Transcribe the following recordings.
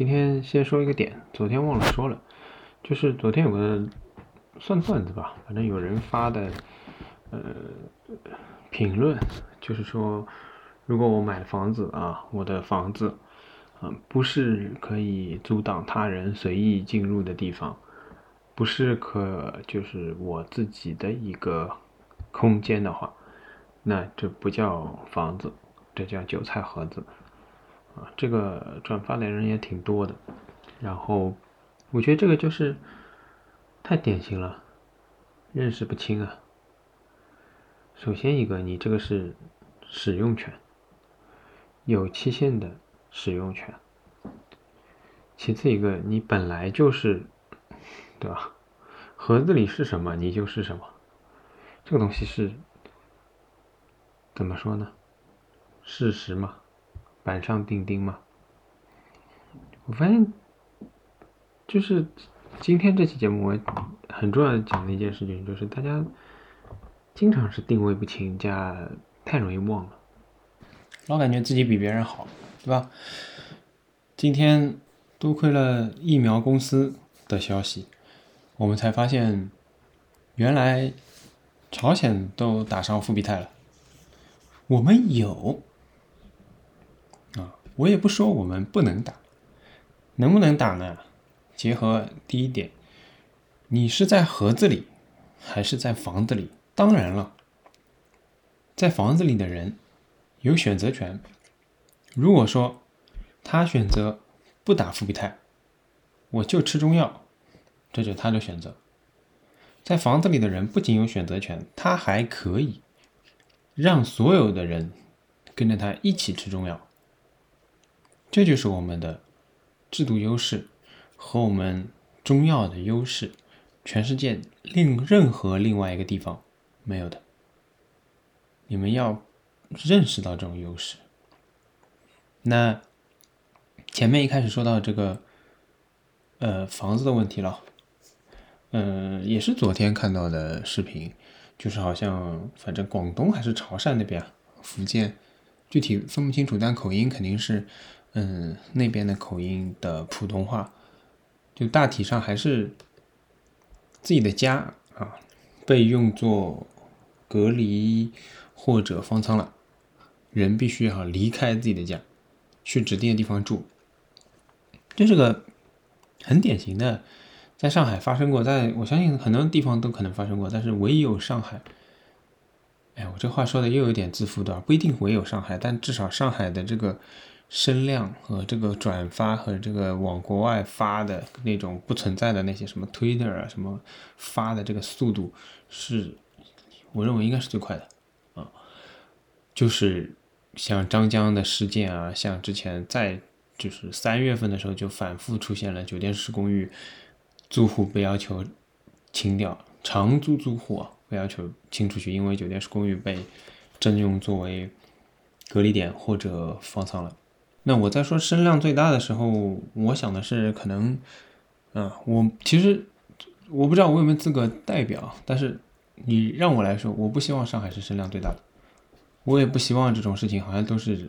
今天先说一个点，昨天忘了说了，就是昨天有个算段子吧，反正有人发的呃评论，就是说如果我买房子啊，我的房子嗯不是可以阻挡他人随意进入的地方，不是可就是我自己的一个空间的话，那这不叫房子，这叫韭菜盒子。啊，这个转发的人也挺多的，然后我觉得这个就是太典型了，认识不清啊。首先一个，你这个是使用权，有期限的使用权。其次一个，你本来就是，对吧？盒子里是什么，你就是什么。这个东西是怎么说呢？事实嘛。板上钉钉嘛。我发现，就是今天这期节目，我很重要的讲的一件事情，就是大家经常是定位不清，加太容易忘了，老感觉自己比别人好，对吧？今天多亏了疫苗公司的消息，我们才发现，原来朝鲜都打上复必泰了，我们有。我也不说我们不能打，能不能打呢？结合第一点，你是在盒子里还是在房子里？当然了，在房子里的人有选择权。如果说他选择不打复必泰，我就吃中药，这就是他的选择。在房子里的人不仅有选择权，他还可以让所有的人跟着他一起吃中药。这就是我们的制度优势和我们中药的优势，全世界另任何另外一个地方没有的。你们要认识到这种优势。那前面一开始说到这个呃房子的问题了，嗯，也是昨天看到的视频，就是好像反正广东还是潮汕那边，福建具体分不清楚，但口音肯定是。嗯，那边的口音的普通话，就大体上还是自己的家啊，被用作隔离或者方舱了，人必须要离开自己的家，去指定的地方住。这是个很典型的，在上海发生过，在我相信很多地方都可能发生过，但是唯有上海，哎，我这话说的又有点自负的，不一定唯有上海，但至少上海的这个。声量和这个转发和这个往国外发的那种不存在的那些什么 Twitter 啊什么发的这个速度是，我认为应该是最快的啊，就是像张江的事件啊，像之前在就是三月份的时候就反复出现了酒店式公寓租户被要求清掉，长租租户啊被要求清出去，因为酒店式公寓被征用作为隔离点或者方舱了。那我在说声量最大的时候，我想的是可能，啊，我其实我不知道我有没有资格代表，但是你让我来说，我不希望上海是声量最大的，我也不希望这种事情好像都是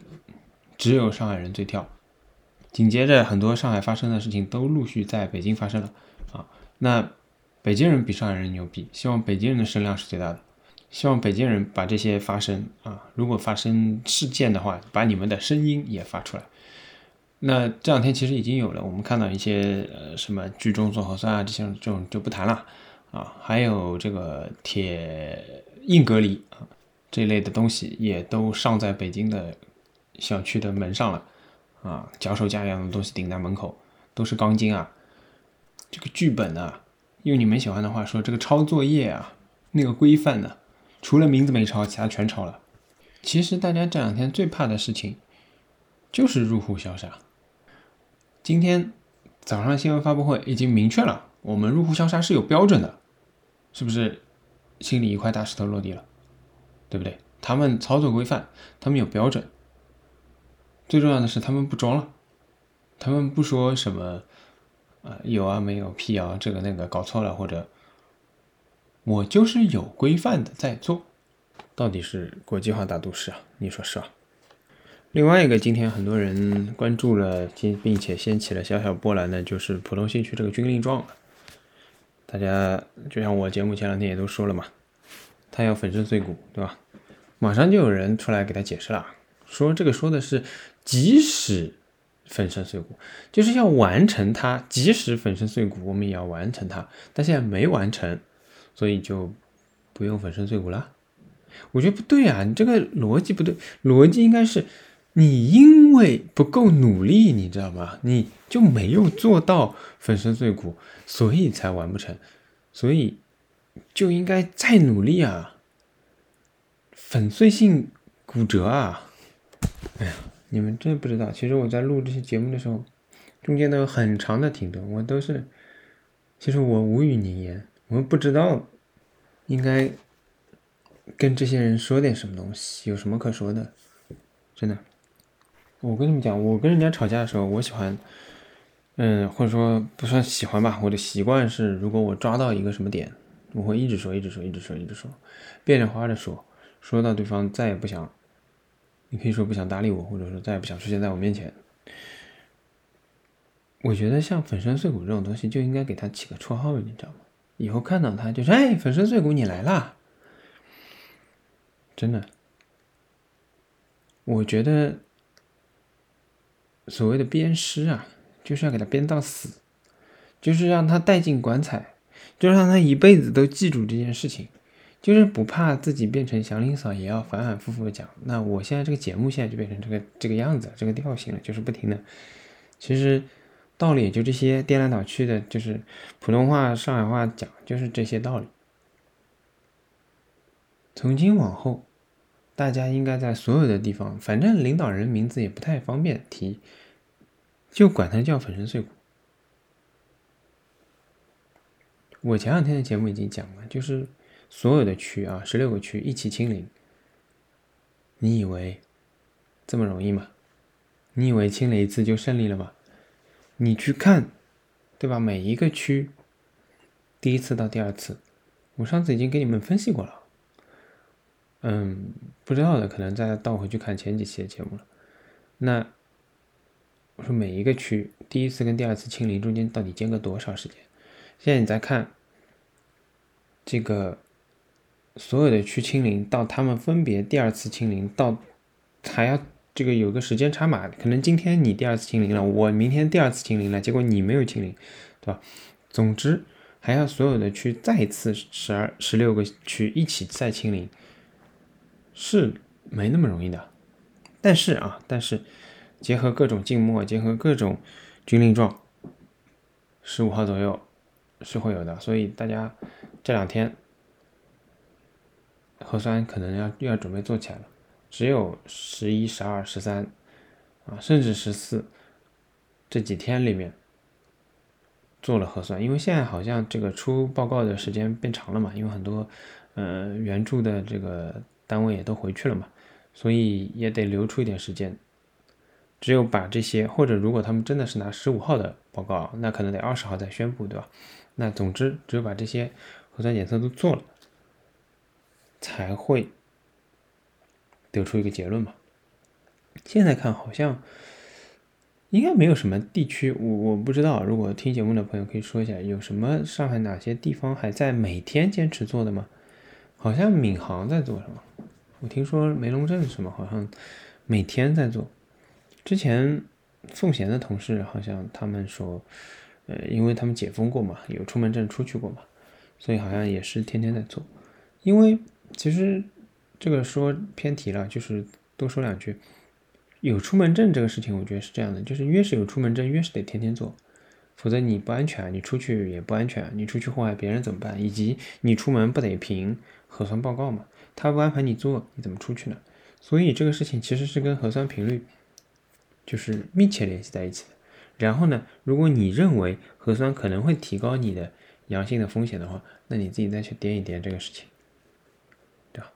只有上海人最跳，紧接着很多上海发生的事情都陆续在北京发生了，啊，那北京人比上海人牛逼，希望北京人的声量是最大的。希望北京人把这些发生啊，如果发生事件的话，把你们的声音也发出来。那这两天其实已经有了，我们看到一些呃什么居中做核酸啊，这些这种就不谈了啊。还有这个铁硬隔离啊这类的东西也都上在北京的小区的门上了啊，脚手架一样的东西顶在门口，都是钢筋啊。这个剧本啊，用你们喜欢的话说，这个抄作业啊，那个规范呢？除了名字没抄，其他全抄了。其实大家这两天最怕的事情就是入户消杀。今天早上新闻发布会已经明确了，我们入户消杀是有标准的，是不是？心里一块大石头落地了，对不对？他们操作规范，他们有标准。最重要的是，他们不装了，他们不说什么啊有啊没有辟谣这个那个搞错了或者。我就是有规范的在做，到底是国际化大都市啊？你说是吧？另外一个今天很多人关注了，并且掀起了小小波澜的，就是浦东新区这个军令状。大家就像我节目前两天也都说了嘛，他要粉身碎骨，对吧？马上就有人出来给他解释了，说这个说的是即使粉身碎骨，就是要完成它，即使粉身碎骨，我们也要完成它。但现在没完成，所以就不用粉身碎骨了。我觉得不对啊，你这个逻辑不对，逻辑应该是。你因为不够努力，你知道吗？你就没有做到粉身碎骨，所以才完不成，所以就应该再努力啊！粉碎性骨折啊！哎呀，你们真不知道，其实我在录这些节目的时候，中间都有很长的停顿，我都是，其实我无语凝言，我不知道应该跟这些人说点什么东西，有什么可说的，真的。我跟你们讲，我跟人家吵架的时候，我喜欢，嗯，或者说不算喜欢吧。我的习惯是，如果我抓到一个什么点，我会一直说，一直说，一直说，一直说，变着花的说，说到对方再也不想，你可以说不想搭理我，或者说再也不想出现在我面前。我觉得像粉身碎骨这种东西，就应该给他起个绰号，你知道吗？以后看到他就是，哎，粉身碎骨，你来啦！真的，我觉得。所谓的鞭尸啊，就是要给他鞭到死，就是让他带进棺材，就让他一辈子都记住这件事情，就是不怕自己变成祥林嫂，也要反反复复的讲。那我现在这个节目现在就变成这个这个样子，这个调性了，就是不停的。其实道理也就这些，颠来倒去的，就是普通话、上海话讲，就是这些道理。从今往后。大家应该在所有的地方，反正领导人名字也不太方便提，就管他叫粉身碎骨。我前两天的节目已经讲了，就是所有的区啊，十六个区一起清零。你以为这么容易吗？你以为清了一次就胜利了吗？你去看，对吧？每一个区，第一次到第二次，我上次已经给你们分析过了。嗯，不知道的可能再倒回去看前几期的节目了。那我说每一个区第一次跟第二次清零中间到底间隔多少时间？现在你再看这个所有的区清零到他们分别第二次清零到还要这个有个时间差嘛？可能今天你第二次清零了，我明天第二次清零了，结果你没有清零，对吧？总之还要所有的区再次十二十六个区一起再清零。是没那么容易的，但是啊，但是结合各种静默，结合各种军令状，十五号左右是会有的。所以大家这两天核酸可能要要准备做起来了。只有十一、十二、十三啊，甚至十四这几天里面做了核酸，因为现在好像这个出报告的时间变长了嘛，因为很多呃援助的这个。单位也都回去了嘛，所以也得留出一点时间。只有把这些，或者如果他们真的是拿十五号的报告，那可能得二十号再宣布，对吧？那总之，只有把这些核酸检测都做了，才会得出一个结论嘛。现在看好像应该没有什么地区，我我不知道。如果听节目的朋友可以说一下，有什么上海哪些地方还在每天坚持做的吗？好像闵行在做什么？我听说梅龙镇什么好像每天在做。之前奉贤的同事好像他们说，呃，因为他们解封过嘛，有出门证出去过嘛，所以好像也是天天在做。因为其实这个说偏题了，就是多说两句。有出门证这个事情，我觉得是这样的，就是越是有出门证，越是得天天做。否则你不安全，你出去也不安全，你出去祸害别人怎么办？以及你出门不得凭核酸报告嘛？他不安排你做，你怎么出去呢？所以这个事情其实是跟核酸频率就是密切联系在一起的。然后呢，如果你认为核酸可能会提高你的阳性的风险的话，那你自己再去掂一掂这个事情，对吧？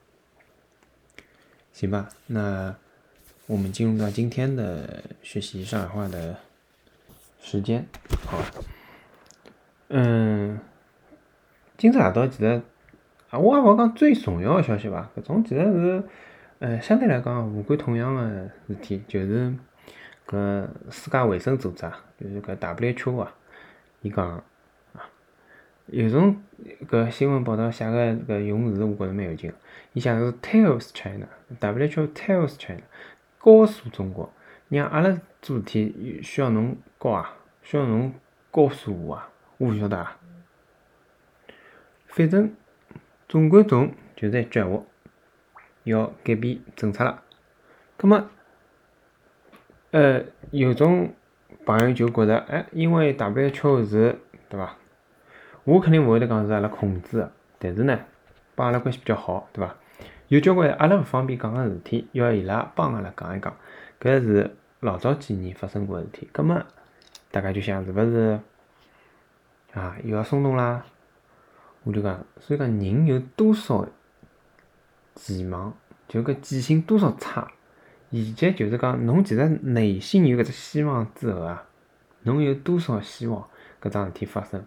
行吧，那我们进入到今天的学习上海话的。时间，好啊。嗯，今朝夜到其实啊，我也勿讲最重要的消息吧。搿种其实是呃，相对来讲，无关痛痒个事体，就是搿世界卫生组织啊，就是搿 WHO 啊，伊讲啊，有种搿新闻报道写个搿用词，我觉着蛮有劲个。伊写是 tells China，WHO tells China，告诉中国，让阿拉做事体需要侬教啊，需要侬告诉我啊，我勿晓得啊。反正总归总就是一句闲话，要改变政策了。葛末，呃，有种朋友就觉着，哎，因为 WHO 是，对伐？我肯定勿会得讲是阿拉控制个，但是呢，帮阿拉关系比较好，对伐？有交关阿拉勿方便讲个事体，要伊拉帮阿拉讲一讲。搿是老早几年发生过事体。葛末，大家就想是勿是啊？又要松动啦？我就讲，所以讲人有多少期望，就搿记性多少差，以及就是讲侬其实内心有搿只希望之后啊，侬有多少希望搿桩事体发生，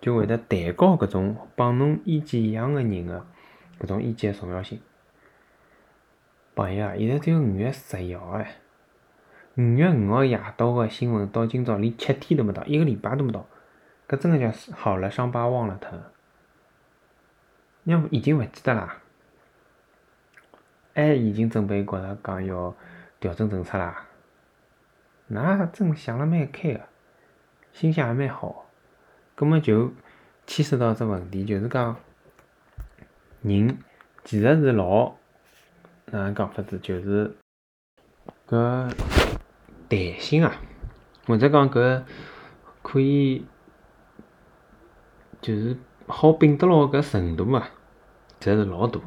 就会得抬高搿种帮侬意见一样的人个搿种意见重要性。朋友啊，现在只有五月十一号哎，五月五号夜到个新闻到今朝连七天都没到，一个礼拜都没到，搿真个叫好了伤疤忘了疼。娘已经勿记得啦，还已经准备觉着讲要调整政策啦，那真想了蛮开个，心想也蛮好，葛末就牵涉到只问题，就是讲人其实是老哪能讲法子，就是搿弹性啊，或者讲搿可以就是好秉得牢搿程度啊。侪是老大，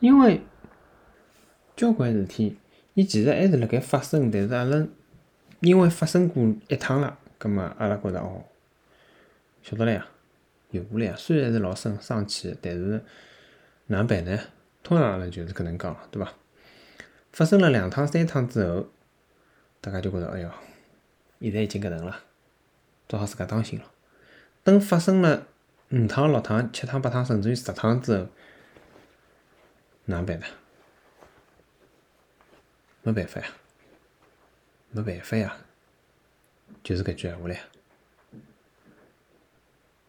因为交关事体，伊其实还是辣盖发生，但是阿拉因为发生过一趟了，葛末阿拉觉着哦，晓得了呀，有过了呀。虽然是老生生气，但是哪能办呢？通常阿拉就是搿能讲，对伐？发生了两趟、三趟之后，大家就觉着哎哟，现在已经搿能了，做好自家当心了。等发生了。五趟、六趟、七趟、八趟，甚至于十趟之后，哪能办呢？没办法呀，没办法呀，就是搿句闲话唻。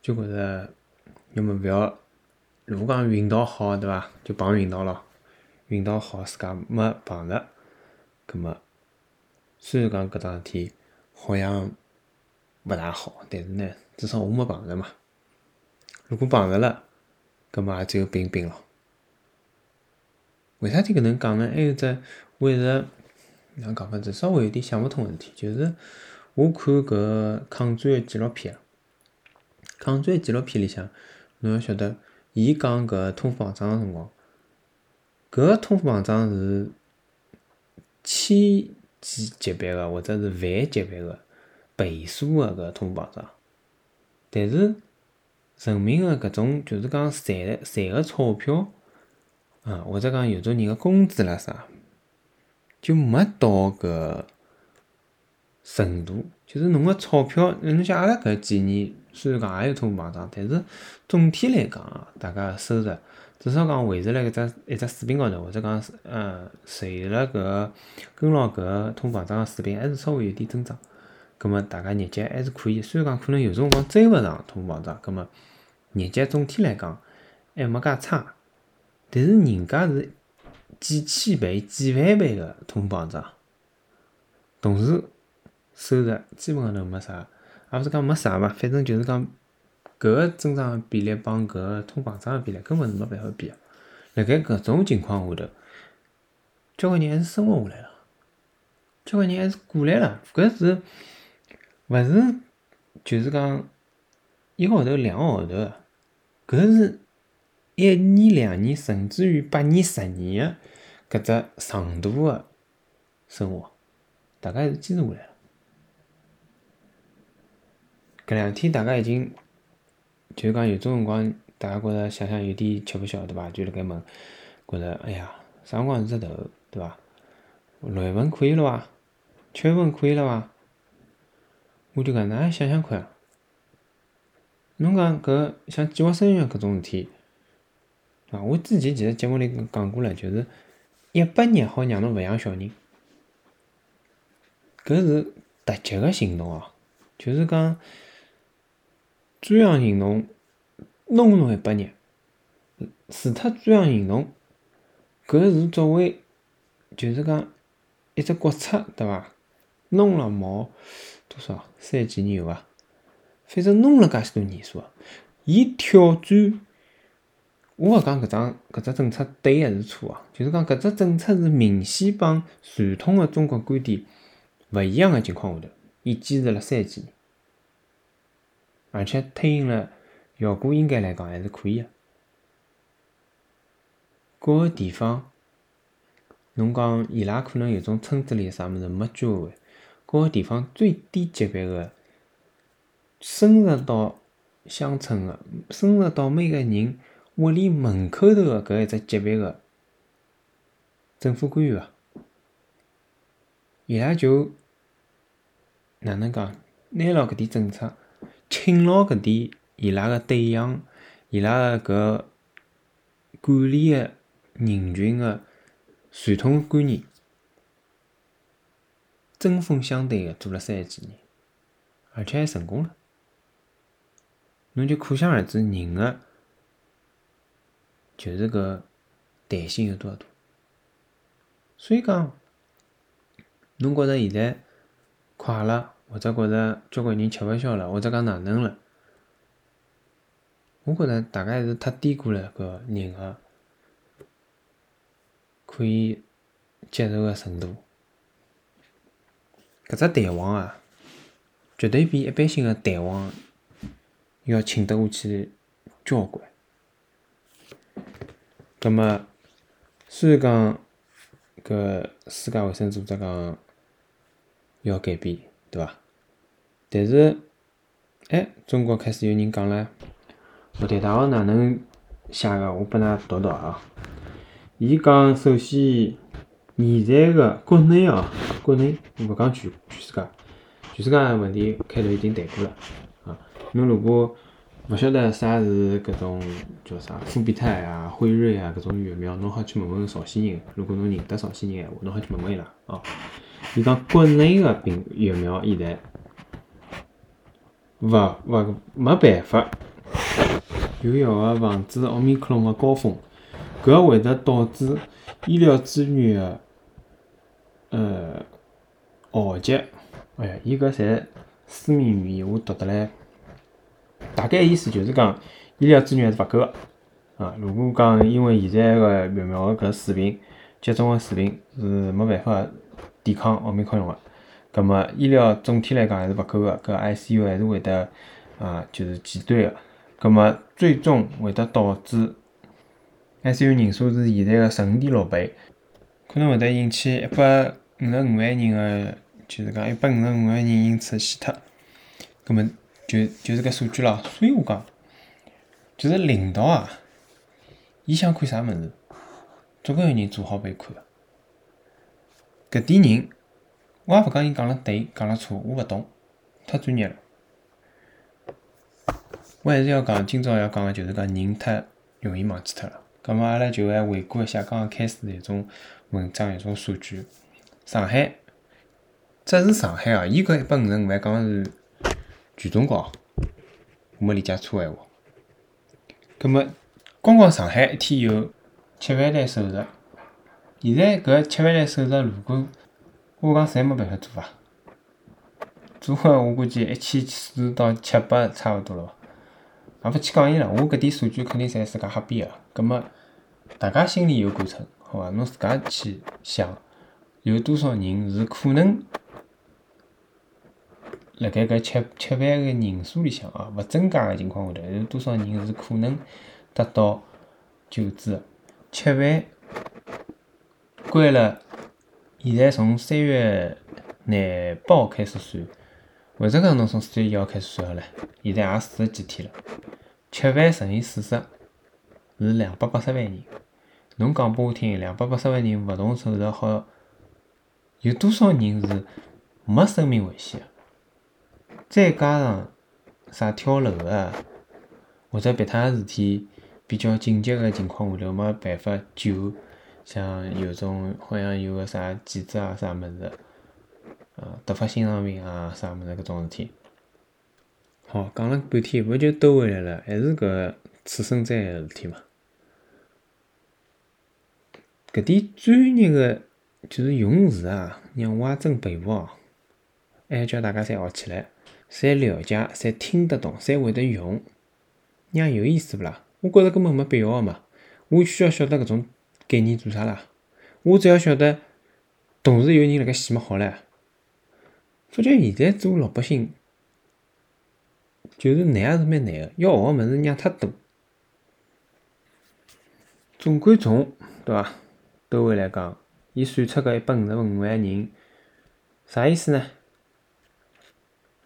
就觉着，要么勿要，如果讲运道好，对伐？就碰运道咯。运道好，自家没碰着，葛末虽然讲搿桩事体好像勿大好，但是呢，至少我没碰着嘛。如果碰着了，葛末也只有冰冰了。为啥体搿能讲呢？还有只我一直哪能讲法子，稍微有点想勿通个事体，就是我看搿抗战个纪录片，抗战纪录片里向，侬要晓得，伊讲搿通货膨胀个辰光，搿通货膨胀是千几级别个，或者是万级别个倍数个搿通货膨胀，但是。人民个搿种就是讲赚赚个钞票啊，或者讲有种人个工资啦啥，就没到搿程度。就是侬个钞票，侬像阿拉搿几年虽然讲也有通膨胀，但是总体来讲啊，大家收入至少讲维持辣搿只一只水平高头，或者讲呃随了搿跟牢搿通膨胀个水平，还是稍微有点增长。葛末大家日脚还是可以，虽然讲可能有辰光追勿上通膨胀，葛末日脚总体来讲还没介差。但是人家是几千倍、几万倍个通膨胀，同时收入基本上头没啥，也勿是讲没啥伐，反正就是讲搿个增长比例帮搿个通膨胀个比例根本是没办法比个。辣盖搿种情况下头，交关人还是生活下来了，交关人还是过来了，搿是。勿是，就是讲一个号头、两个号头，搿是一年、两年，甚至于八年、十年个搿只长度个生活，大家还是坚持下来了。搿两天大家已经，就讲有种辰光，大家觉着想想有点吃勿消，对伐？就辣盖问，觉着哎呀，啥辰光是只头，对伐？六月份可以了伐？七月份可以了伐？我就讲，㑚想想看，侬讲搿像计划生育搿种事体，啊，我之前其实节目里讲过了，就是一百日好让侬勿养小人，搿是突击个行动哦，就是讲专项行动弄侬一百日，除脱专项行动，搿是作为就是讲一只国策，对伐？弄了毛多少三几年有伐？反正弄了介许多年数啊，伊挑战。我勿讲搿张搿只政策对还是错啊，就是讲搿只政策是明显帮传统个中国观点勿一样个情况下头，伊坚持了三几年，而且推行了效果应该来讲还是可以个。各个地方，侬讲伊拉可能有种村子里啥物事没居委会，各个地方最低级别个深入到乡村个，深入到每个人。屋里门口头个搿一只级别个政府官员啊，伊拉就哪能讲？拿牢搿点政策，请牢搿点伊拉个对象，伊拉个搿管理个人群个传统观念，针锋相对个做了三几年，而且还成功了。侬就可想而知人个。就是搿弹性有多少大？所以讲，侬觉着现在快了，或者觉着交关人吃勿消了，或者讲哪能了？我觉着大概是太低估了搿人个可以接受个程度。搿只弹簧啊，绝对比一般性个弹簧要轻得下去交关。葛末，虽然讲搿世界卫生组织讲要改变，对伐？但是，哎，中国开始有人讲了，复旦大学哪能写个？我拨㑚读读啊。伊讲，首先，现在个国内哦，国内我勿讲全全世界，全世界个问题开头已经谈过了啊。侬如果勿晓得啥是搿种叫啥复必泰啊、辉瑞啊搿种疫苗，侬好去问问朝鲜人。如果侬认得朝鲜人闲话，侬好去问问伊拉哦。伊讲国内个病疫苗现在勿勿没办法有效个防止奥密克戎个高峰，搿会得导致医疗资源个呃耗竭。哎呀，伊搿侪书面语言，我读得来。大概意思就是讲，医疗资源还是勿够个啊。如果讲因为现在个疫苗个搿水平、接种个水平是没办法抵抗奥密克戎个，葛末医疗总体来讲还是勿够个，搿 ICU 还是会得啊，就是极端个。葛末最终会得导致 ICU 人数是现在个十五点六倍，可能会得引起一百五十五万人个，就是讲一百五十五万人因此死脱。葛末。就就是搿数据咯，所以我讲，就是领导啊，伊想看啥物事，总归有人做好拨伊看个。搿点人，我也勿讲伊讲了对，讲了错，我勿懂，太专业了。我还是要讲，今朝要讲个就是讲人太容易忘记脱了。葛末阿拉就来回顾一下刚刚开始一种文章一种数据。上海，只是上海啊，伊搿一百五十五万讲是。全中国，我没理解错闲话。葛末，光光上海一天有七万台手术，现在搿七万台手术，如果我讲侪没办法做伐？做个我估计一千四到七百差勿多了伐？也勿去讲伊了，我搿点数据肯定侪自家瞎编个。葛末，大家心里有杆秤，好伐？侬自家去想，有多少人是可能？辣盖搿七七万个人数里向啊，勿增加个情况下头，有多少人是可能得到救治个？七万关了，现在从三月廿八号开始算，或者讲侬从四月一号开始算好了，现在也四十几天了。七万乘以四十是两百八十万人。侬讲拨我听，两百八十万人勿动手术好，有多少人是没生命危险个？再加上啥跳楼啊，或者别他事体比较紧急个情况下头没办法救，像有种好像有个啥记者啊啥物事，呃，突发心脏病啊啥物事搿种事体。好，讲了半天，勿就兜回来了，还是搿次生灾个事体嘛。搿点专业个就是用词啊，让我也真佩服哦。还叫大家侪学起来，侪了解，侪听得懂，侪会得用，让有意思勿啦？我觉着根本没必要个嘛。我需要晓得搿种概念做啥啦？我只要晓得同时有人辣盖洗么好唻。发觉现在做老百姓。就是难也是蛮难个，要学个物事让太多。总归从对伐？兜回来讲，伊算出个一百五十五万人，啥意思呢？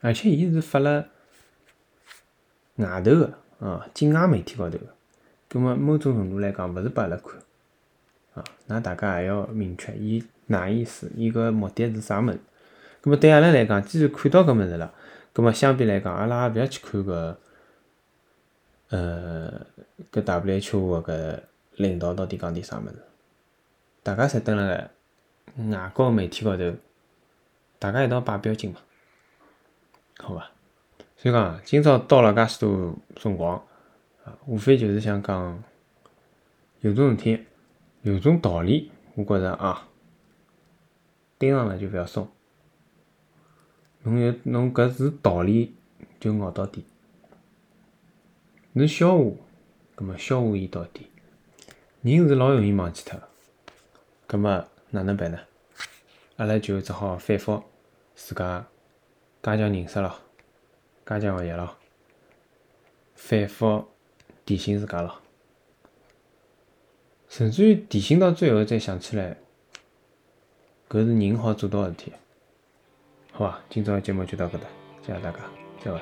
而且伊是发了外头个啊，境外媒体高头个，葛末某种程度来讲，勿是拨阿拉看那大家也要明确，伊哪意思？伊个目的是啥物事？葛末对阿拉来讲，既然看到搿物事了。咁么相比来讲，阿拉也勿要去看搿，呃，搿 WHO 个搿领导到底讲点啥物事？大家侪蹲辣外国媒体高头，大家一道摆表情嘛，好伐？所以讲，今朝到了介许多辰光，啊，无非就是想讲，有种事体，有种道理，我觉着啊，盯上了就勿要松。侬有侬搿是道理，就咬到底；是笑话，葛末笑话伊到底。人是老容易忘记脱个，葛末哪能办呢？阿拉就只好反复自家加强认识咯，加强学习咯，反复提醒自家咯，甚至于提醒到最后再想起来，搿是人好做到的事体。好伐，今朝的节目就到搿搭，谢谢大家，再会。